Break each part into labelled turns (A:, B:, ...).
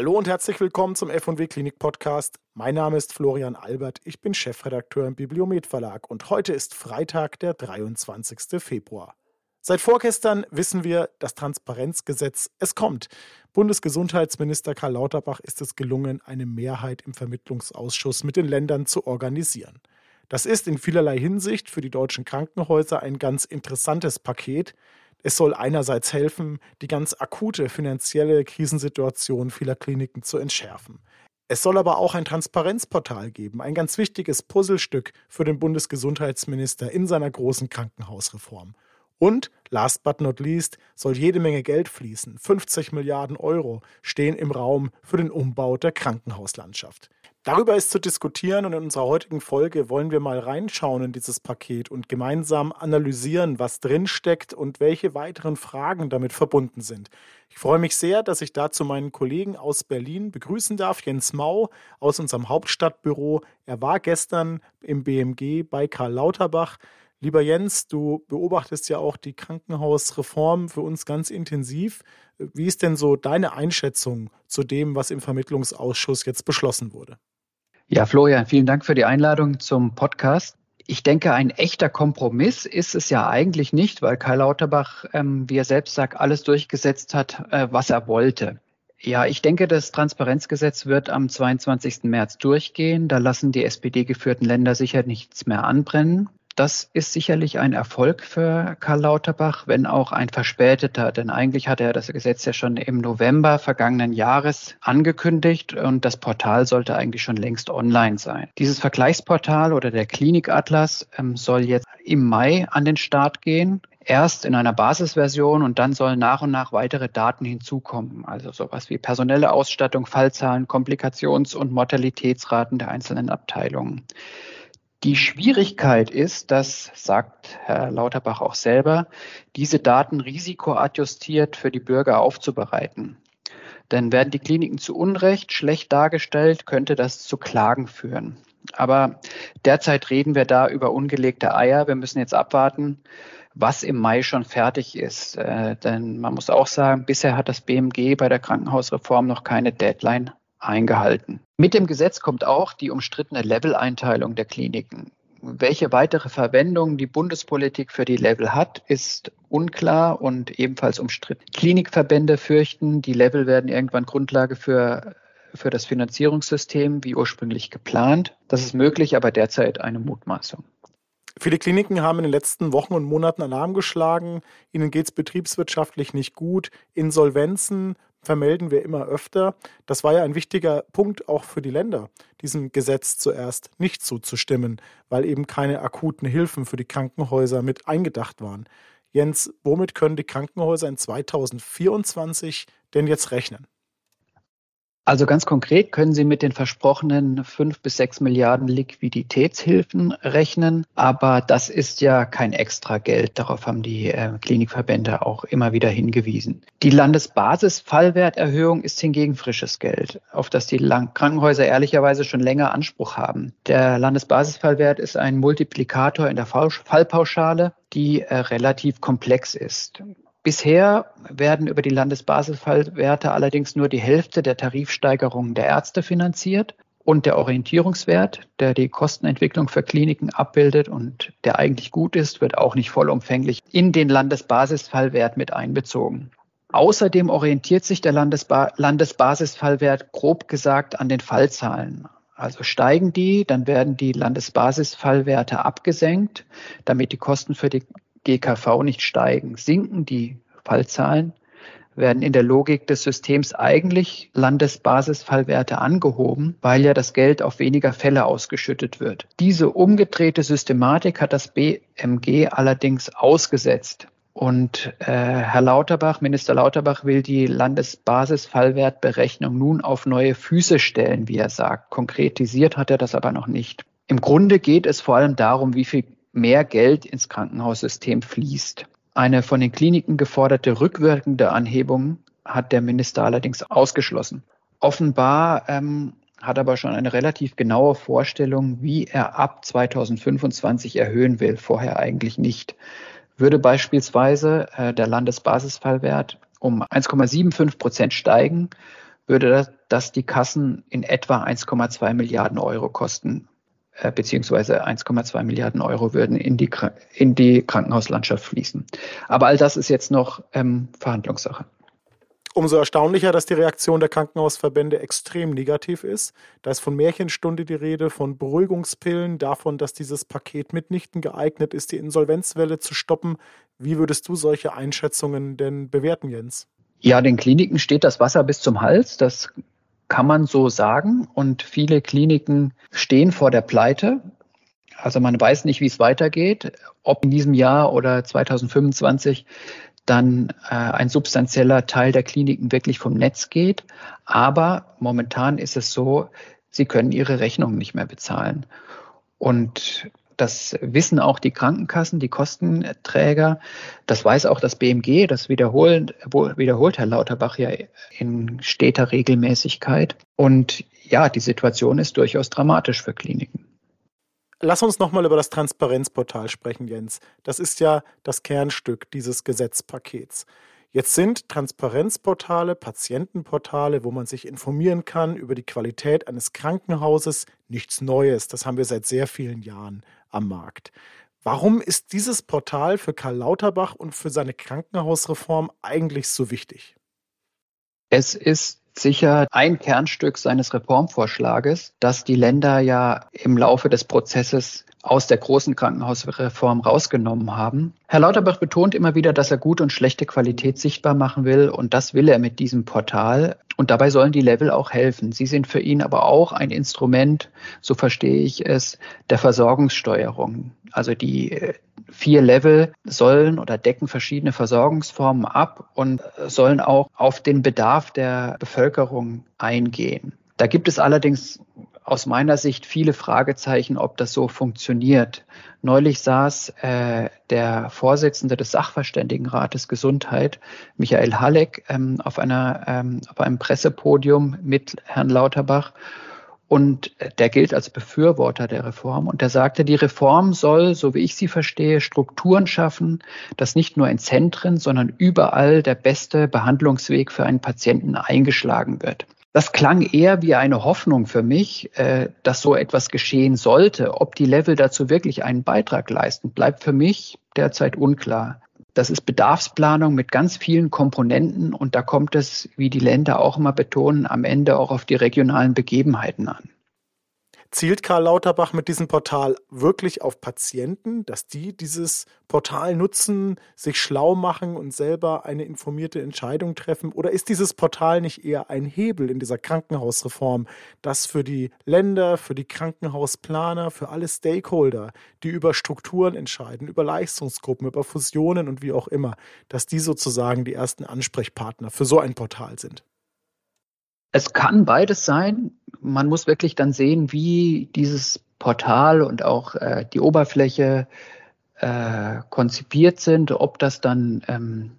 A: Hallo und herzlich willkommen zum FW Klinik Podcast. Mein Name ist Florian Albert, ich bin Chefredakteur im Bibliomet Verlag und heute ist Freitag, der 23. Februar. Seit vorgestern wissen wir, das Transparenzgesetz, es kommt. Bundesgesundheitsminister Karl Lauterbach ist es gelungen, eine Mehrheit im Vermittlungsausschuss mit den Ländern zu organisieren. Das ist in vielerlei Hinsicht für die deutschen Krankenhäuser ein ganz interessantes Paket, es soll einerseits helfen, die ganz akute finanzielle Krisensituation vieler Kliniken zu entschärfen. Es soll aber auch ein Transparenzportal geben, ein ganz wichtiges Puzzlestück für den Bundesgesundheitsminister in seiner großen Krankenhausreform. Und, last but not least, soll jede Menge Geld fließen. 50 Milliarden Euro stehen im Raum für den Umbau der Krankenhauslandschaft. Darüber ist zu diskutieren und in unserer heutigen Folge wollen wir mal reinschauen in dieses Paket und gemeinsam analysieren, was drinsteckt und welche weiteren Fragen damit verbunden sind. Ich freue mich sehr, dass ich dazu meinen Kollegen aus Berlin begrüßen darf, Jens Mau aus unserem Hauptstadtbüro. Er war gestern im BMG bei Karl Lauterbach. Lieber Jens, du beobachtest ja auch die Krankenhausreform für uns ganz intensiv. Wie ist denn so deine Einschätzung zu dem, was im Vermittlungsausschuss jetzt beschlossen wurde?
B: Ja, Florian, vielen Dank für die Einladung zum Podcast. Ich denke, ein echter Kompromiss ist es ja eigentlich nicht, weil Karl Lauterbach, ähm, wie er selbst sagt, alles durchgesetzt hat, äh, was er wollte. Ja, ich denke, das Transparenzgesetz wird am 22. März durchgehen. Da lassen die SPD-geführten Länder sicher nichts mehr anbrennen. Das ist sicherlich ein Erfolg für Karl Lauterbach, wenn auch ein verspäteter, denn eigentlich hatte er das Gesetz ja schon im November vergangenen Jahres angekündigt und das Portal sollte eigentlich schon längst online sein. Dieses Vergleichsportal oder der Klinikatlas ähm, soll jetzt im Mai an den Start gehen erst in einer Basisversion und dann sollen nach und nach weitere Daten hinzukommen. Also sowas wie personelle Ausstattung, Fallzahlen, Komplikations- und Mortalitätsraten der einzelnen Abteilungen. Die Schwierigkeit ist, das sagt Herr Lauterbach auch selber, diese Daten risikoadjustiert für die Bürger aufzubereiten. Denn werden die Kliniken zu Unrecht schlecht dargestellt, könnte das zu Klagen führen. Aber derzeit reden wir da über ungelegte Eier. Wir müssen jetzt abwarten, was im Mai schon fertig ist. Äh, denn man muss auch sagen, bisher hat das BMG bei der Krankenhausreform noch keine Deadline eingehalten. Mit dem Gesetz kommt auch die umstrittene Level-Einteilung der Kliniken. Welche weitere Verwendung die Bundespolitik für die Level hat, ist unklar und ebenfalls umstritten. Klinikverbände fürchten, die Level werden irgendwann Grundlage für, für das Finanzierungssystem wie ursprünglich geplant. Das ist möglich, aber derzeit eine Mutmaßung.
A: Viele Kliniken haben in den letzten Wochen und Monaten Alarm geschlagen. Ihnen geht es betriebswirtschaftlich nicht gut. Insolvenzen vermelden wir immer öfter. Das war ja ein wichtiger Punkt auch für die Länder, diesem Gesetz zuerst nicht zuzustimmen, weil eben keine akuten Hilfen für die Krankenhäuser mit eingedacht waren. Jens, womit können die Krankenhäuser in 2024 denn jetzt rechnen?
B: Also ganz konkret können Sie mit den versprochenen fünf bis sechs Milliarden Liquiditätshilfen rechnen, aber das ist ja kein extra Geld. Darauf haben die äh, Klinikverbände auch immer wieder hingewiesen. Die Landesbasisfallwerterhöhung ist hingegen frisches Geld, auf das die Krankenhäuser ehrlicherweise schon länger Anspruch haben. Der Landesbasisfallwert ist ein Multiplikator in der Fallpauschale, die äh, relativ komplex ist. Bisher werden über die Landesbasisfallwerte allerdings nur die Hälfte der Tarifsteigerungen der Ärzte finanziert und der Orientierungswert, der die Kostenentwicklung für Kliniken abbildet und der eigentlich gut ist, wird auch nicht vollumfänglich in den Landesbasisfallwert mit einbezogen. Außerdem orientiert sich der Landesba Landesbasisfallwert grob gesagt an den Fallzahlen. Also steigen die, dann werden die Landesbasisfallwerte abgesenkt, damit die Kosten für die GKV nicht steigen. Sinken die Fallzahlen, werden in der Logik des Systems eigentlich Landesbasisfallwerte angehoben, weil ja das Geld auf weniger Fälle ausgeschüttet wird. Diese umgedrehte Systematik hat das BMG allerdings ausgesetzt. Und äh, Herr Lauterbach, Minister Lauterbach will die Landesbasisfallwertberechnung nun auf neue Füße stellen, wie er sagt. Konkretisiert hat er das aber noch nicht. Im Grunde geht es vor allem darum, wie viel mehr Geld ins Krankenhaussystem fließt. Eine von den Kliniken geforderte rückwirkende Anhebung hat der Minister allerdings ausgeschlossen. Offenbar ähm, hat aber schon eine relativ genaue Vorstellung, wie er ab 2025 erhöhen will, vorher eigentlich nicht. Würde beispielsweise äh, der Landesbasisfallwert um 1,75 Prozent steigen, würde das, dass die Kassen in etwa 1,2 Milliarden Euro kosten, beziehungsweise 1,2 Milliarden Euro würden in die, in die Krankenhauslandschaft fließen. Aber all das ist jetzt noch ähm, Verhandlungssache.
A: Umso erstaunlicher, dass die Reaktion der Krankenhausverbände extrem negativ ist. Da ist von Märchenstunde die Rede, von Beruhigungspillen, davon, dass dieses Paket mitnichten geeignet ist, die Insolvenzwelle zu stoppen. Wie würdest du solche Einschätzungen denn bewerten, Jens?
B: Ja, den Kliniken steht das Wasser bis zum Hals. Das kann man so sagen. Und viele Kliniken stehen vor der Pleite. Also man weiß nicht, wie es weitergeht, ob in diesem Jahr oder 2025 dann äh, ein substanzieller Teil der Kliniken wirklich vom Netz geht. Aber momentan ist es so, sie können ihre Rechnungen nicht mehr bezahlen. Und das wissen auch die Krankenkassen, die Kostenträger. Das weiß auch das BMG. Das wiederholt, Herr Lauterbach ja in steter Regelmäßigkeit. Und ja, die Situation ist durchaus dramatisch für Kliniken.
A: Lass uns nochmal über das Transparenzportal sprechen, Jens. Das ist ja das Kernstück dieses Gesetzpakets. Jetzt sind Transparenzportale, Patientenportale, wo man sich informieren kann über die Qualität eines Krankenhauses, nichts Neues. Das haben wir seit sehr vielen Jahren am Markt. Warum ist dieses Portal für Karl Lauterbach und für seine Krankenhausreform eigentlich so wichtig?
B: Es ist sicher ein Kernstück seines Reformvorschlages, das die Länder ja im Laufe des Prozesses aus der großen Krankenhausreform rausgenommen haben. Herr Lauterbach betont immer wieder, dass er gute und schlechte Qualität sichtbar machen will und das will er mit diesem Portal. Und dabei sollen die Level auch helfen. Sie sind für ihn aber auch ein Instrument, so verstehe ich es, der Versorgungssteuerung. Also die äh, vier Level sollen oder decken verschiedene Versorgungsformen ab und sollen auch auf den Bedarf der Bevölkerung eingehen. Da gibt es allerdings aus meiner Sicht viele Fragezeichen, ob das so funktioniert. Neulich saß äh, der Vorsitzende des Sachverständigenrates Gesundheit, Michael Halleck, ähm, auf, einer, ähm, auf einem Pressepodium mit Herrn Lauterbach. Und der gilt als Befürworter der Reform. Und er sagte, die Reform soll, so wie ich sie verstehe, Strukturen schaffen, dass nicht nur in Zentren, sondern überall der beste Behandlungsweg für einen Patienten eingeschlagen wird. Das klang eher wie eine Hoffnung für mich, äh, dass so etwas geschehen sollte. Ob die Level dazu wirklich einen Beitrag leisten, bleibt für mich derzeit unklar. Das ist Bedarfsplanung mit ganz vielen Komponenten und da kommt es, wie die Länder auch immer betonen, am Ende auch auf die regionalen Begebenheiten an.
A: Zielt Karl Lauterbach mit diesem Portal wirklich auf Patienten, dass die dieses Portal nutzen, sich schlau machen und selber eine informierte Entscheidung treffen? Oder ist dieses Portal nicht eher ein Hebel in dieser Krankenhausreform, das für die Länder, für die Krankenhausplaner, für alle Stakeholder, die über Strukturen entscheiden, über Leistungsgruppen, über Fusionen und wie auch immer, dass die sozusagen die ersten Ansprechpartner für so ein Portal sind?
B: Es kann beides sein. Man muss wirklich dann sehen, wie dieses Portal und auch äh, die Oberfläche äh, konzipiert sind, ob das dann ähm,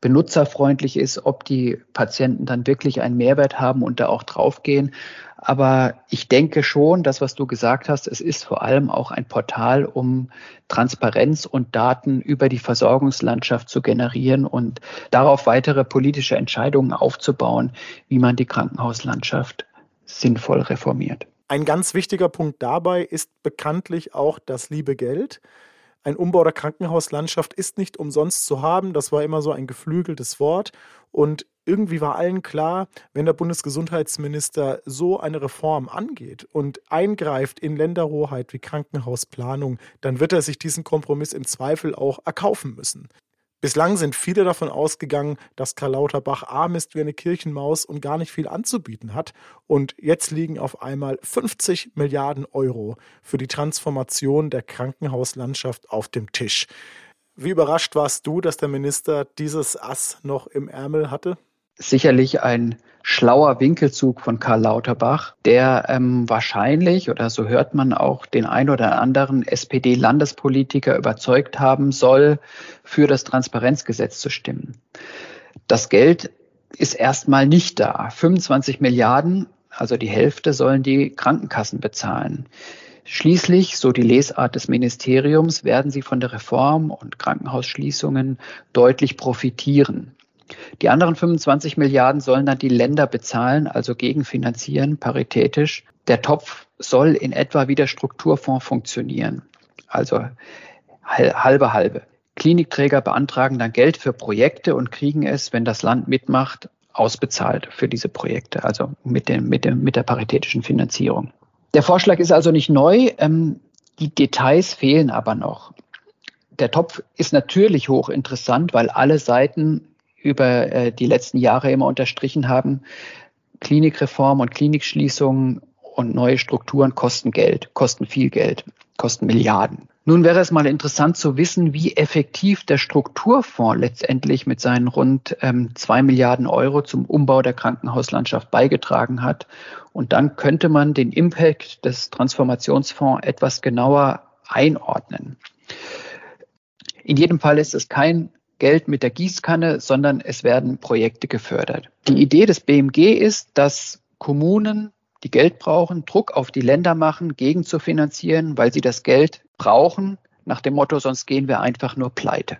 B: benutzerfreundlich ist, ob die Patienten dann wirklich einen Mehrwert haben und da auch draufgehen. Aber ich denke schon, das, was du gesagt hast, es ist vor allem auch ein Portal, um Transparenz und Daten über die Versorgungslandschaft zu generieren und darauf weitere politische Entscheidungen aufzubauen, wie man die Krankenhauslandschaft sinnvoll reformiert.
A: Ein ganz wichtiger Punkt dabei ist bekanntlich auch das liebe Geld. Ein Umbau der Krankenhauslandschaft ist nicht umsonst zu haben. Das war immer so ein geflügeltes Wort. Und irgendwie war allen klar, wenn der Bundesgesundheitsminister so eine Reform angeht und eingreift in Länderhoheit wie Krankenhausplanung, dann wird er sich diesen Kompromiss im Zweifel auch erkaufen müssen. Bislang sind viele davon ausgegangen, dass Karl Lauterbach arm ist wie eine Kirchenmaus und gar nicht viel anzubieten hat. Und jetzt liegen auf einmal 50 Milliarden Euro für die Transformation der Krankenhauslandschaft auf dem Tisch. Wie überrascht warst du, dass der Minister dieses Ass noch im Ärmel hatte?
B: Sicherlich ein schlauer Winkelzug von Karl Lauterbach, der ähm, wahrscheinlich, oder so hört man auch, den ein oder anderen SPD-Landespolitiker überzeugt haben soll, für das Transparenzgesetz zu stimmen. Das Geld ist erstmal nicht da. 25 Milliarden, also die Hälfte, sollen die Krankenkassen bezahlen. Schließlich, so die Lesart des Ministeriums, werden sie von der Reform und Krankenhausschließungen deutlich profitieren. Die anderen 25 Milliarden sollen dann die Länder bezahlen, also gegenfinanzieren, paritätisch. Der Topf soll in etwa wie der Strukturfonds funktionieren. Also halbe halbe. Klinikträger beantragen dann Geld für Projekte und kriegen es, wenn das Land mitmacht, ausbezahlt für diese Projekte, also mit, dem, mit, dem, mit der paritätischen Finanzierung. Der Vorschlag ist also nicht neu, ähm, die Details fehlen aber noch. Der Topf ist natürlich hochinteressant, weil alle Seiten über äh, die letzten Jahre immer unterstrichen haben, Klinikreform und Klinikschließungen und neue Strukturen kosten Geld, kosten viel Geld, kosten Milliarden. Nun wäre es mal interessant zu wissen, wie effektiv der Strukturfonds letztendlich mit seinen rund ähm, zwei Milliarden Euro zum Umbau der Krankenhauslandschaft beigetragen hat. Und dann könnte man den Impact des Transformationsfonds etwas genauer einordnen. In jedem Fall ist es kein Geld mit der Gießkanne, sondern es werden Projekte gefördert. Die Idee des BMG ist, dass Kommunen die Geld brauchen, Druck auf die Länder machen, gegen zu finanzieren, weil sie das Geld brauchen, nach dem Motto, sonst gehen wir einfach nur pleite.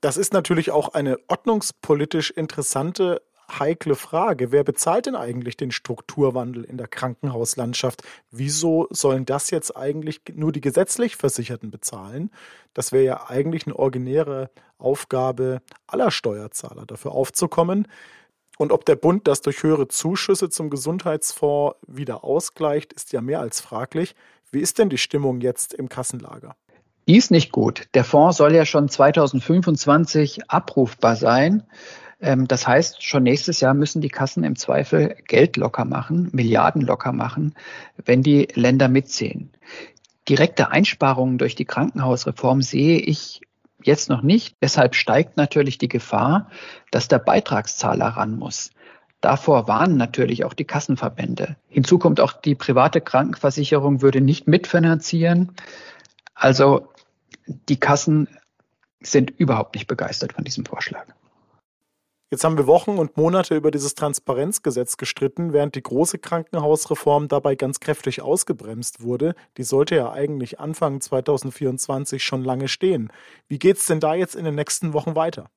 A: Das ist natürlich auch eine ordnungspolitisch interessante, heikle Frage. Wer bezahlt denn eigentlich den Strukturwandel in der Krankenhauslandschaft? Wieso sollen das jetzt eigentlich nur die gesetzlich Versicherten bezahlen? Das wäre ja eigentlich eine originäre Aufgabe aller Steuerzahler, dafür aufzukommen, und ob der Bund das durch höhere Zuschüsse zum Gesundheitsfonds wieder ausgleicht, ist ja mehr als fraglich. Wie ist denn die Stimmung jetzt im Kassenlager?
B: Die ist nicht gut. Der Fonds soll ja schon 2025 abrufbar sein. Ähm, das heißt, schon nächstes Jahr müssen die Kassen im Zweifel Geld locker machen, Milliarden locker machen, wenn die Länder mitziehen. Direkte Einsparungen durch die Krankenhausreform sehe ich jetzt noch nicht. Deshalb steigt natürlich die Gefahr, dass der Beitragszahler ran muss. Davor warnen natürlich auch die Kassenverbände. Hinzu kommt auch die private Krankenversicherung würde nicht mitfinanzieren. Also die Kassen sind überhaupt nicht begeistert von diesem Vorschlag.
A: Jetzt haben wir Wochen und Monate über dieses Transparenzgesetz gestritten, während die große Krankenhausreform dabei ganz kräftig ausgebremst wurde. Die sollte ja eigentlich Anfang 2024 schon lange stehen. Wie geht es denn da jetzt in den nächsten Wochen weiter?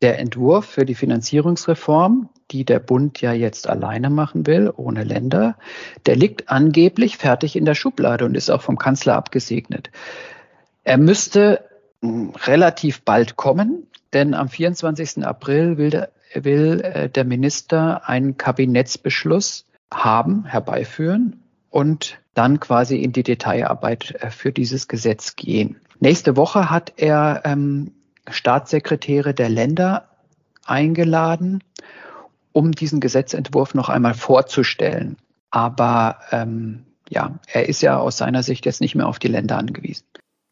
B: Der Entwurf für die Finanzierungsreform, die der Bund ja jetzt alleine machen will, ohne Länder, der liegt angeblich fertig in der Schublade und ist auch vom Kanzler abgesegnet. Er müsste hm, relativ bald kommen. Denn am 24. April will der, will äh, der Minister einen Kabinettsbeschluss haben, herbeiführen und dann quasi in die Detailarbeit äh, für dieses Gesetz gehen. Nächste Woche hat er ähm, Staatssekretäre der Länder eingeladen, um diesen Gesetzentwurf noch einmal vorzustellen. Aber ähm, ja, er ist ja aus seiner Sicht jetzt nicht mehr auf die Länder angewiesen.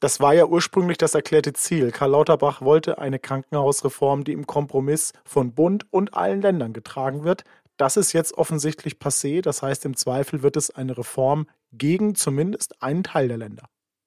A: Das war ja ursprünglich das erklärte Ziel. Karl Lauterbach wollte eine Krankenhausreform, die im Kompromiss von Bund und allen Ländern getragen wird. Das ist jetzt offensichtlich passé. Das heißt, im Zweifel wird es eine Reform gegen zumindest einen Teil der Länder.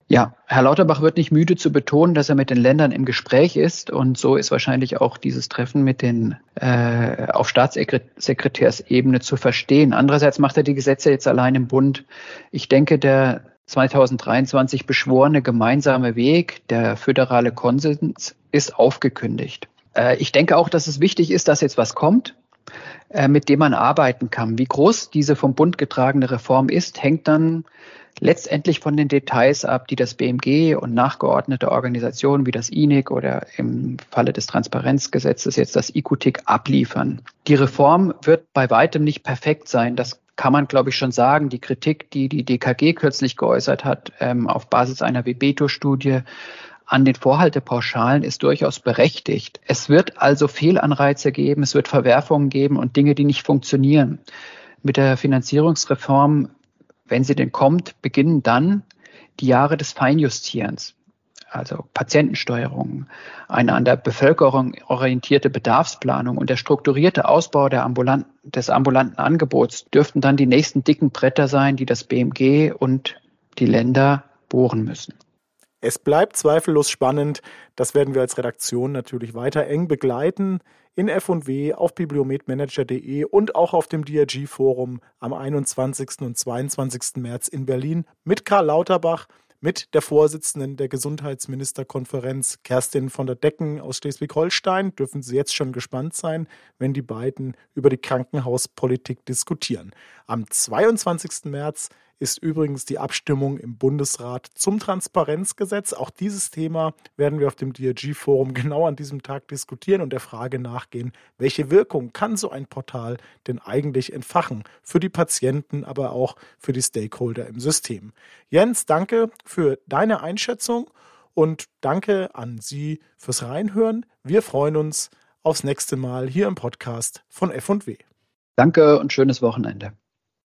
B: Ja, Herr Lauterbach wird nicht müde zu betonen, dass er mit den Ländern im Gespräch ist. Und so ist wahrscheinlich auch dieses Treffen mit den äh, auf Staatssekretärsebene zu verstehen. Andererseits macht er die Gesetze jetzt allein im Bund. Ich denke, der 2023 beschworene gemeinsame Weg, der föderale Konsens, ist aufgekündigt. Äh, ich denke auch, dass es wichtig ist, dass jetzt was kommt, äh, mit dem man arbeiten kann. Wie groß diese vom Bund getragene Reform ist, hängt dann letztendlich von den Details ab, die das BMG und nachgeordnete Organisationen wie das INIC oder im Falle des Transparenzgesetzes jetzt das IQTIC abliefern. Die Reform wird bei weitem nicht perfekt sein. Das kann man, glaube ich, schon sagen, die Kritik, die die DKG kürzlich geäußert hat, ähm, auf Basis einer Webeto-Studie an den Vorhaltepauschalen ist durchaus berechtigt. Es wird also Fehlanreize geben, es wird Verwerfungen geben und Dinge, die nicht funktionieren. Mit der Finanzierungsreform, wenn sie denn kommt, beginnen dann die Jahre des Feinjustierens also Patientensteuerung, eine an der Bevölkerung orientierte Bedarfsplanung und der strukturierte Ausbau der ambulant, des ambulanten Angebots dürften dann die nächsten dicken Bretter sein, die das BMG und die Länder bohren müssen.
A: Es bleibt zweifellos spannend. Das werden wir als Redaktion natürlich weiter eng begleiten in F&W auf bibliometmanager.de und auch auf dem DRG-Forum am 21. und 22. März in Berlin mit Karl Lauterbach, mit der Vorsitzenden der Gesundheitsministerkonferenz, Kerstin von der Decken aus Schleswig-Holstein. Dürfen Sie jetzt schon gespannt sein, wenn die beiden über die Krankenhauspolitik diskutieren. Am 22. März ist übrigens die Abstimmung im Bundesrat zum Transparenzgesetz. Auch dieses Thema werden wir auf dem DRG-Forum genau an diesem Tag diskutieren und der Frage nachgehen, welche Wirkung kann so ein Portal denn eigentlich entfachen für die Patienten, aber auch für die Stakeholder im System. Jens, danke für deine Einschätzung und danke an Sie fürs Reinhören. Wir freuen uns aufs nächste Mal hier im Podcast von F&W.
B: Danke und schönes Wochenende.